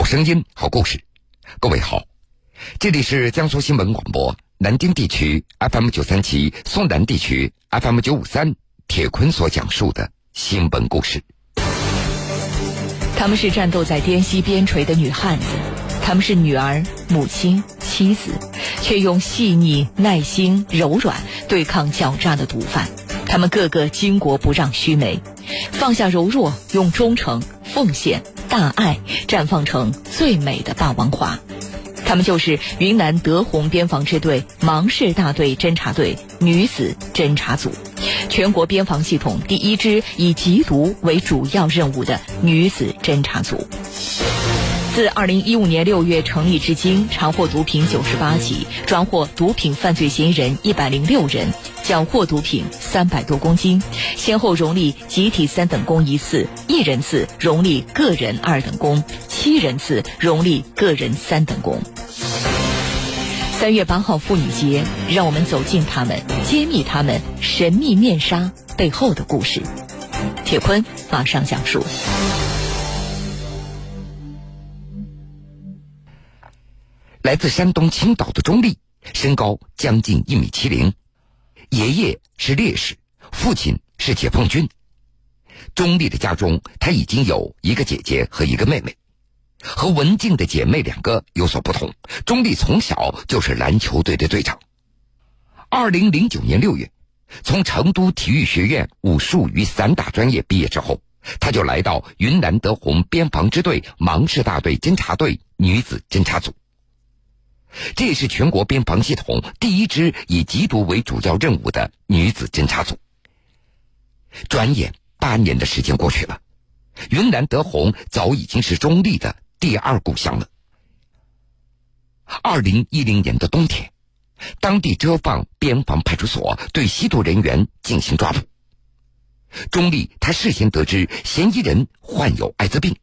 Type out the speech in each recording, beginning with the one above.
好声音，好故事。各位好，这里是江苏新闻广播南京地区 FM 九三七，松南地区 FM 九五三。铁坤所讲述的新闻故事。他们是战斗在滇西边陲的女汉子，他们是女儿、母亲、妻子，却用细腻、耐心、柔软对抗狡诈的毒贩。他们个个巾帼不让须眉，放下柔弱，用忠诚、奉献、大爱绽放成最美的霸王花。他们就是云南德宏边防支队芒市大队侦察队女子侦察组，全国边防系统第一支以缉毒为主要任务的女子侦察组。自二零一五年六月成立至今，查获毒品九十八起，抓获毒品犯罪嫌疑人一百零六人，缴获毒品三百多公斤，先后荣立集体三等功一次，一人次荣立个人二等功，七人次荣立个人三等功。三月八号妇女节，让我们走进他们，揭秘他们神秘面纱背后的故事。铁坤马上讲述。来自山东青岛的钟丽，身高将近一米七零，爷爷是烈士，父亲是解放军。钟丽的家中，她已经有一个姐姐和一个妹妹。和文静的姐妹两个有所不同，钟丽从小就是篮球队的队长。二零零九年六月，从成都体育学院武术与散打专业毕业之后，她就来到云南德宏边防支队芒市大队侦察队女子侦察组。这也是全国边防系统第一支以缉毒为主要任务的女子侦察组。转眼八年的时间过去了，云南德宏早已经是中立的第二故乡了。二零一零年的冬天，当地遮放边防派出所对吸毒人员进行抓捕。钟丽他事先得知嫌疑人患有艾滋病，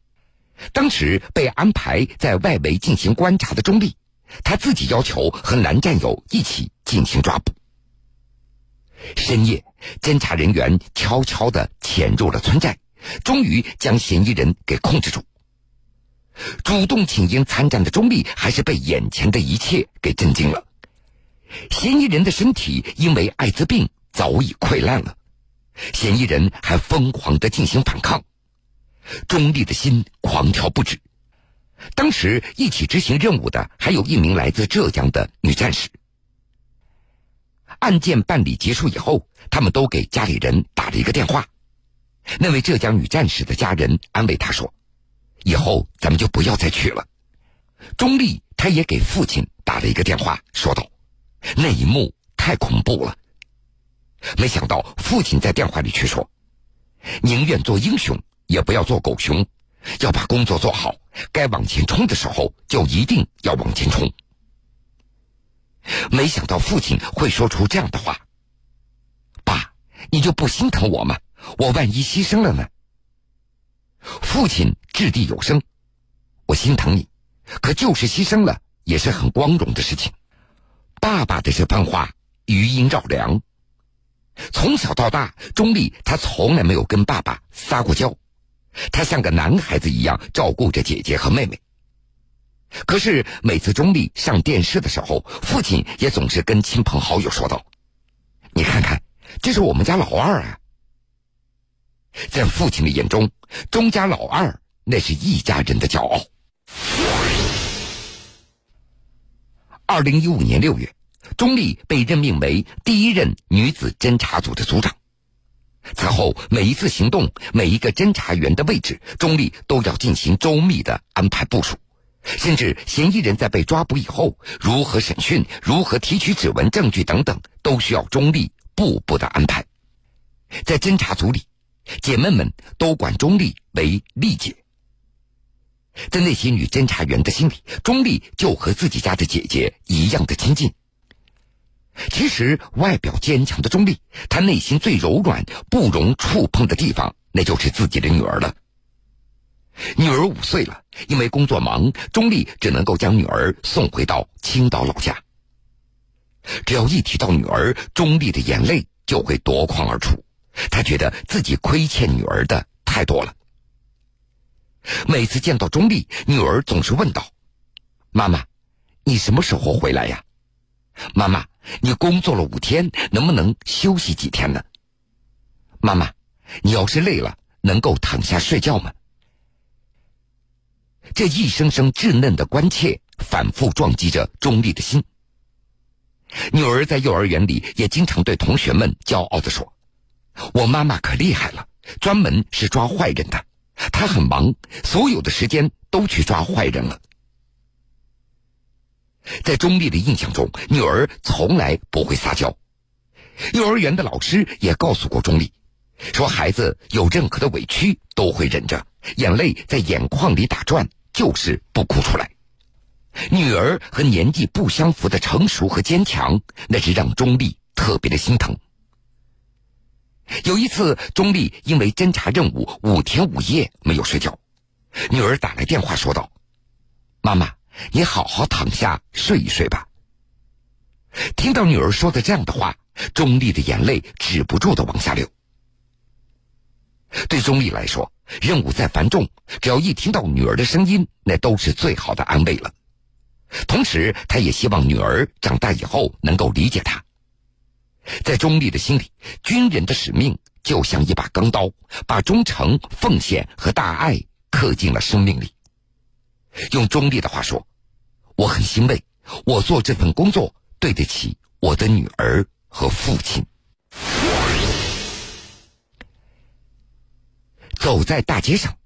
当时被安排在外围进行观察的钟丽。他自己要求和男战友一起进行抓捕。深夜，侦查人员悄悄的潜入了村寨，终于将嫌疑人给控制住。主动请缨参战的钟丽，还是被眼前的一切给震惊了。嫌疑人的身体因为艾滋病早已溃烂了，嫌疑人还疯狂的进行反抗，钟丽的心狂跳不止。当时一起执行任务的还有一名来自浙江的女战士。案件办理结束以后，他们都给家里人打了一个电话。那位浙江女战士的家人安慰她说：“以后咱们就不要再去了。”钟丽她也给父亲打了一个电话，说道：“那一幕太恐怖了。”没想到父亲在电话里却说：“宁愿做英雄，也不要做狗熊。”要把工作做好，该往前冲的时候就一定要往前冲。没想到父亲会说出这样的话：“爸，你就不心疼我吗？我万一牺牲了呢？”父亲掷地有声：“我心疼你，可就是牺牲了也是很光荣的事情。”爸爸的这番话余音绕梁。从小到大，钟丽他从来没有跟爸爸撒过娇。他像个男孩子一样照顾着姐姐和妹妹。可是每次钟丽上电视的时候，父亲也总是跟亲朋好友说道：“你看看，这是我们家老二啊。”在父亲的眼中，钟家老二那是一家人的骄傲。二零一五年六月，钟丽被任命为第一任女子侦察组的组长。此后，每一次行动，每一个侦查员的位置，钟丽都要进行周密的安排部署。甚至嫌疑人在被抓捕以后，如何审讯、如何提取指纹证据等等，都需要钟丽步步的安排。在侦查组里，姐妹们都管钟丽为丽姐。在那些女侦查员的心里，钟丽就和自己家的姐姐一样的亲近。其实，外表坚强的钟丽，她内心最柔软、不容触碰的地方，那就是自己的女儿了。女儿五岁了，因为工作忙，钟丽只能够将女儿送回到青岛老家。只要一提到女儿，钟丽的眼泪就会夺眶而出。她觉得自己亏欠女儿的太多了。每次见到钟丽，女儿总是问道：“妈妈，你什么时候回来呀？妈妈，你工作了五天，能不能休息几天呢？妈妈，你要是累了，能够躺下睡觉吗？”这一声声稚嫩的关切，反复撞击着钟丽的心。女儿在幼儿园里也经常对同学们骄傲地说：“我妈妈可厉害了，专门是抓坏人的。她很忙，所有的时间都去抓坏人了。”在钟丽的印象中，女儿从来不会撒娇。幼儿园的老师也告诉过钟丽，说孩子有任何的委屈都会忍着，眼泪在眼眶里打转，就是不哭出来。女儿和年纪不相符的成熟和坚强，那是让钟丽特别的心疼。有一次，钟丽因为侦查任务五天五夜没有睡觉，女儿打来电话说道：“妈妈，你好好躺下睡一睡吧。”听到女儿说的这样的话，钟丽的眼泪止不住的往下流。对钟丽来说，任务再繁重，只要一听到女儿的声音，那都是最好的安慰了。同时，他也希望女儿长大以后能够理解他。在钟丽的心里，军人的使命就像一把钢刀，把忠诚、奉献和大爱刻进了生命里。用中立的话说：“我很欣慰，我做这份工作对得起我的女儿和父亲。”走在大街上。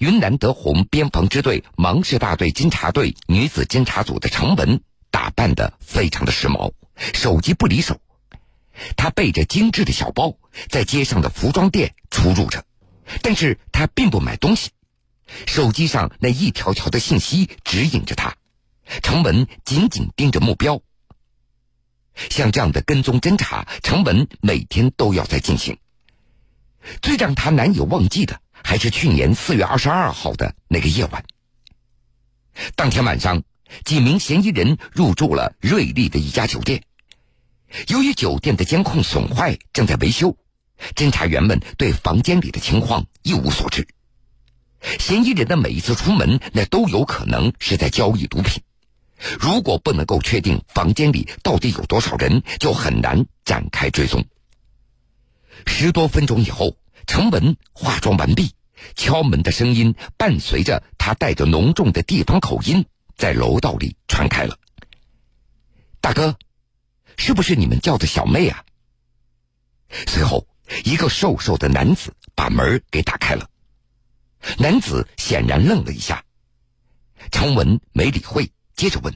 云南德宏边防支队芒市大队侦察队女子侦察组的程文打扮的非常的时髦，手机不离手。她背着精致的小包，在街上的服装店出入着，但是她并不买东西。手机上那一条条的信息指引着他，程文紧紧盯着目标。像这样的跟踪侦查，程文每天都要在进行。最让他难以忘记的。还是去年四月二十二号的那个夜晚。当天晚上，几名嫌疑人入住了瑞丽的一家酒店。由于酒店的监控损坏，正在维修，侦查员们对房间里的情况一无所知。嫌疑人的每一次出门，那都有可能是在交易毒品。如果不能够确定房间里到底有多少人，就很难展开追踪。十多分钟以后，程文化妆完毕。敲门的声音伴随着他带着浓重的地方口音，在楼道里传开了。大哥，是不是你们叫的小妹啊？随后，一个瘦瘦的男子把门给打开了。男子显然愣了一下，程文没理会，接着问：“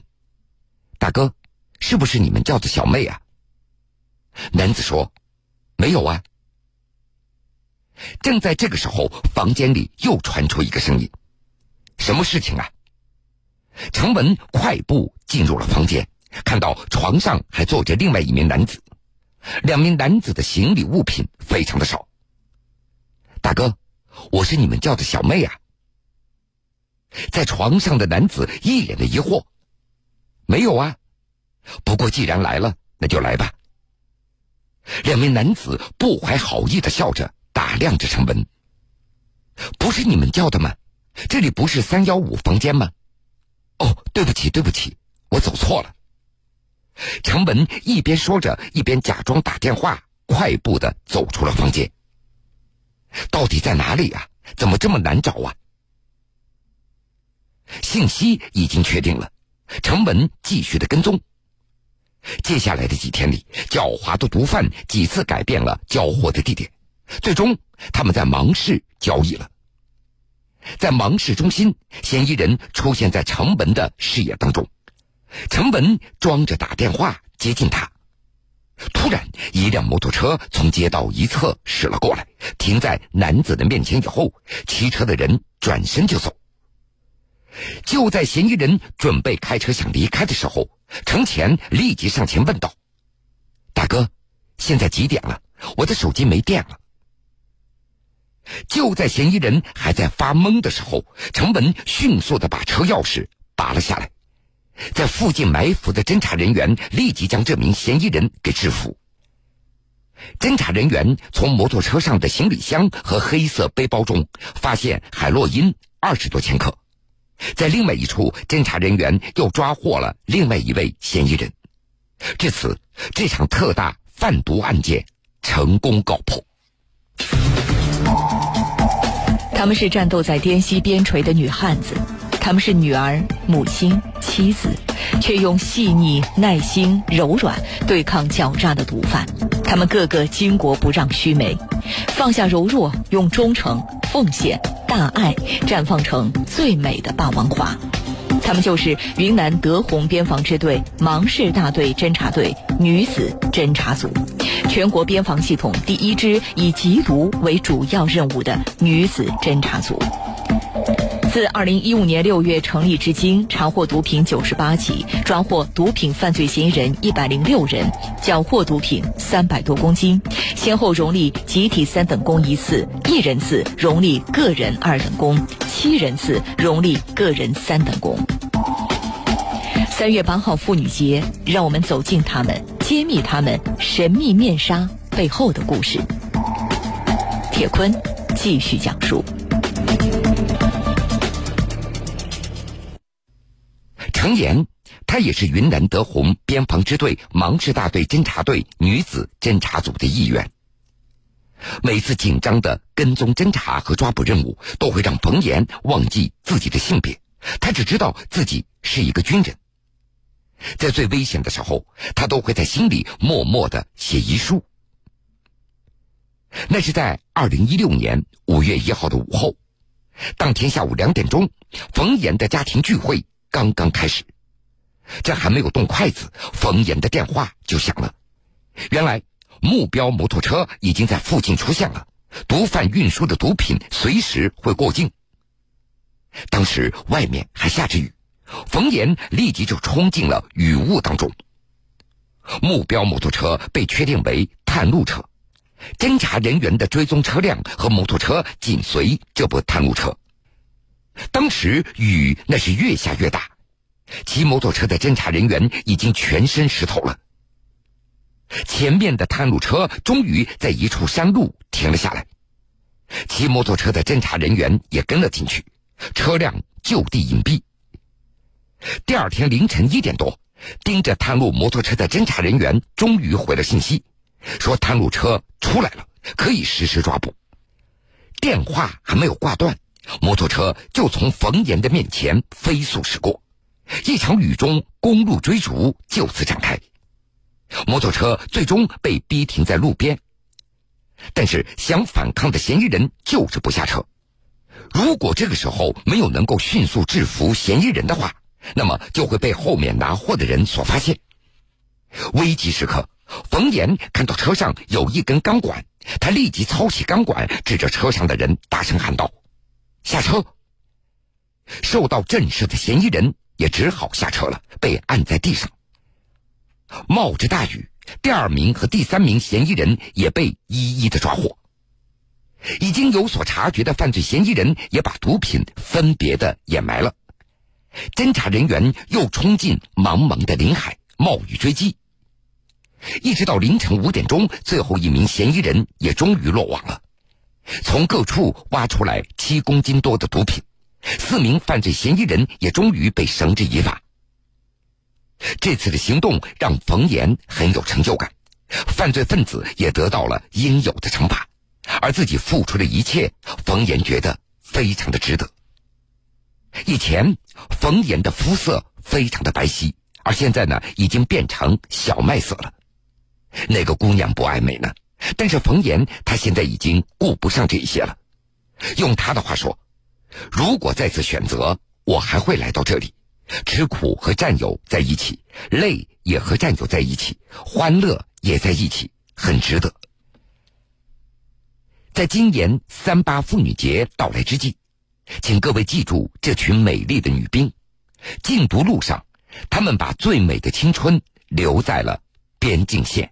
大哥，是不是你们叫的小妹啊？”男子说：“没有啊。”正在这个时候，房间里又传出一个声音：“什么事情啊？”程文快步进入了房间，看到床上还坐着另外一名男子，两名男子的行李物品非常的少。大哥，我是你们叫的小妹啊。在床上的男子一脸的疑惑：“没有啊，不过既然来了，那就来吧。”两名男子不怀好意的笑着。打量着程文，不是你们叫的吗？这里不是三幺五房间吗？哦，对不起，对不起，我走错了。程文一边说着，一边假装打电话，快步的走出了房间。到底在哪里啊？怎么这么难找啊？信息已经确定了，程文继续的跟踪。接下来的几天里，狡猾的毒贩几次改变了交货的地点。最终，他们在芒市交易了。在芒市中心，嫌疑人出现在程文的视野当中。程文装着打电话接近他，然，一辆摩托车从街道一侧驶了过来，停在男子的面前以后，骑车的人转身就走。就在嫌疑人准备开车想离开的时候，程前立即上前问道：“大哥，现在几点了？我的手机没电了。”就在嫌疑人还在发懵的时候，程文迅速的把车钥匙拔了下来，在附近埋伏的侦查人员立即将这名嫌疑人给制服。侦查人员从摩托车上的行李箱和黑色背包中发现海洛因、二十多千克。在另外一处，侦查人员又抓获了另外一位嫌疑人。至此，这场特大贩毒案件成功告破。他们是战斗在滇西边陲的女汉子，他们是女儿、母亲、妻子，却用细腻、耐心、柔软对抗狡诈的毒贩。他们个个巾帼不让须眉，放下柔弱，用忠诚、奉献、大爱绽放成最美的霸王花。他们就是云南德宏边防支队芒市大队侦察队女子侦察组，全国边防系统第一支以缉毒为主要任务的女子侦察组。自二零一五年六月成立至今，查获毒品九十八起，抓获毒品犯罪嫌疑人一百零六人，缴获毒品三百多公斤，先后荣立集体三等功一次，一人次荣立个人二等功，七人次荣立个人三等功。三月八号妇女节，让我们走进他们，揭秘他们神秘面纱背后的故事。铁坤继续讲述。冯岩，她也是云南德宏边防支队芒市大队侦察队女子侦察组的一员。每次紧张的跟踪侦查和抓捕任务，都会让冯岩忘记自己的性别，他只知道自己是一个军人。在最危险的时候，他都会在心里默默的写遗书。那是在二零一六年五月一号的午后，当天下午两点钟，冯岩的家庭聚会。刚刚开始，这还没有动筷子，冯岩的电话就响了。原来目标摩托车已经在附近出现了，毒贩运输的毒品随时会过境。当时外面还下着雨，冯岩立即就冲进了雨雾当中。目标摩托车被确定为探路车，侦查人员的追踪车辆和摩托车紧随这部探路车。当时雨那是越下越大，骑摩托车的侦查人员已经全身湿透了。前面的探路车终于在一处山路停了下来，骑摩托车的侦查人员也跟了进去，车辆就地隐蔽。第二天凌晨一点多，盯着探路摩托车的侦查人员终于回了信息，说探路车出来了，可以实施抓捕。电话还没有挂断。摩托车就从冯岩的面前飞速驶过，一场雨中公路追逐就此展开。摩托车最终被逼停在路边，但是想反抗的嫌疑人就是不下车。如果这个时候没有能够迅速制服嫌疑人的话，那么就会被后面拿货的人所发现。危急时刻，冯岩看到车上有一根钢管，他立即操起钢管，指着车上的人大声喊道。下车。受到震慑的嫌疑人也只好下车了，被按在地上。冒着大雨，第二名和第三名嫌疑人也被一一的抓获。已经有所察觉的犯罪嫌疑人也把毒品分别的掩埋了。侦查人员又冲进茫茫的林海，冒雨追击。一直到凌晨五点钟，最后一名嫌疑人也终于落网了。从各处挖出来七公斤多的毒品，四名犯罪嫌疑人也终于被绳之以法。这次的行动让冯岩很有成就感，犯罪分子也得到了应有的惩罚，而自己付出的一切，冯岩觉得非常的值得。以前，冯岩的肤色非常的白皙，而现在呢，已经变成小麦色了。哪个姑娘不爱美呢？但是冯岩他现在已经顾不上这些了。用他的话说：“如果再次选择，我还会来到这里，吃苦和战友在一起，累也和战友在一起，欢乐也在一起，很值得。”在今年三八妇女节到来之际，请各位记住这群美丽的女兵，禁毒路上，她们把最美的青春留在了边境线。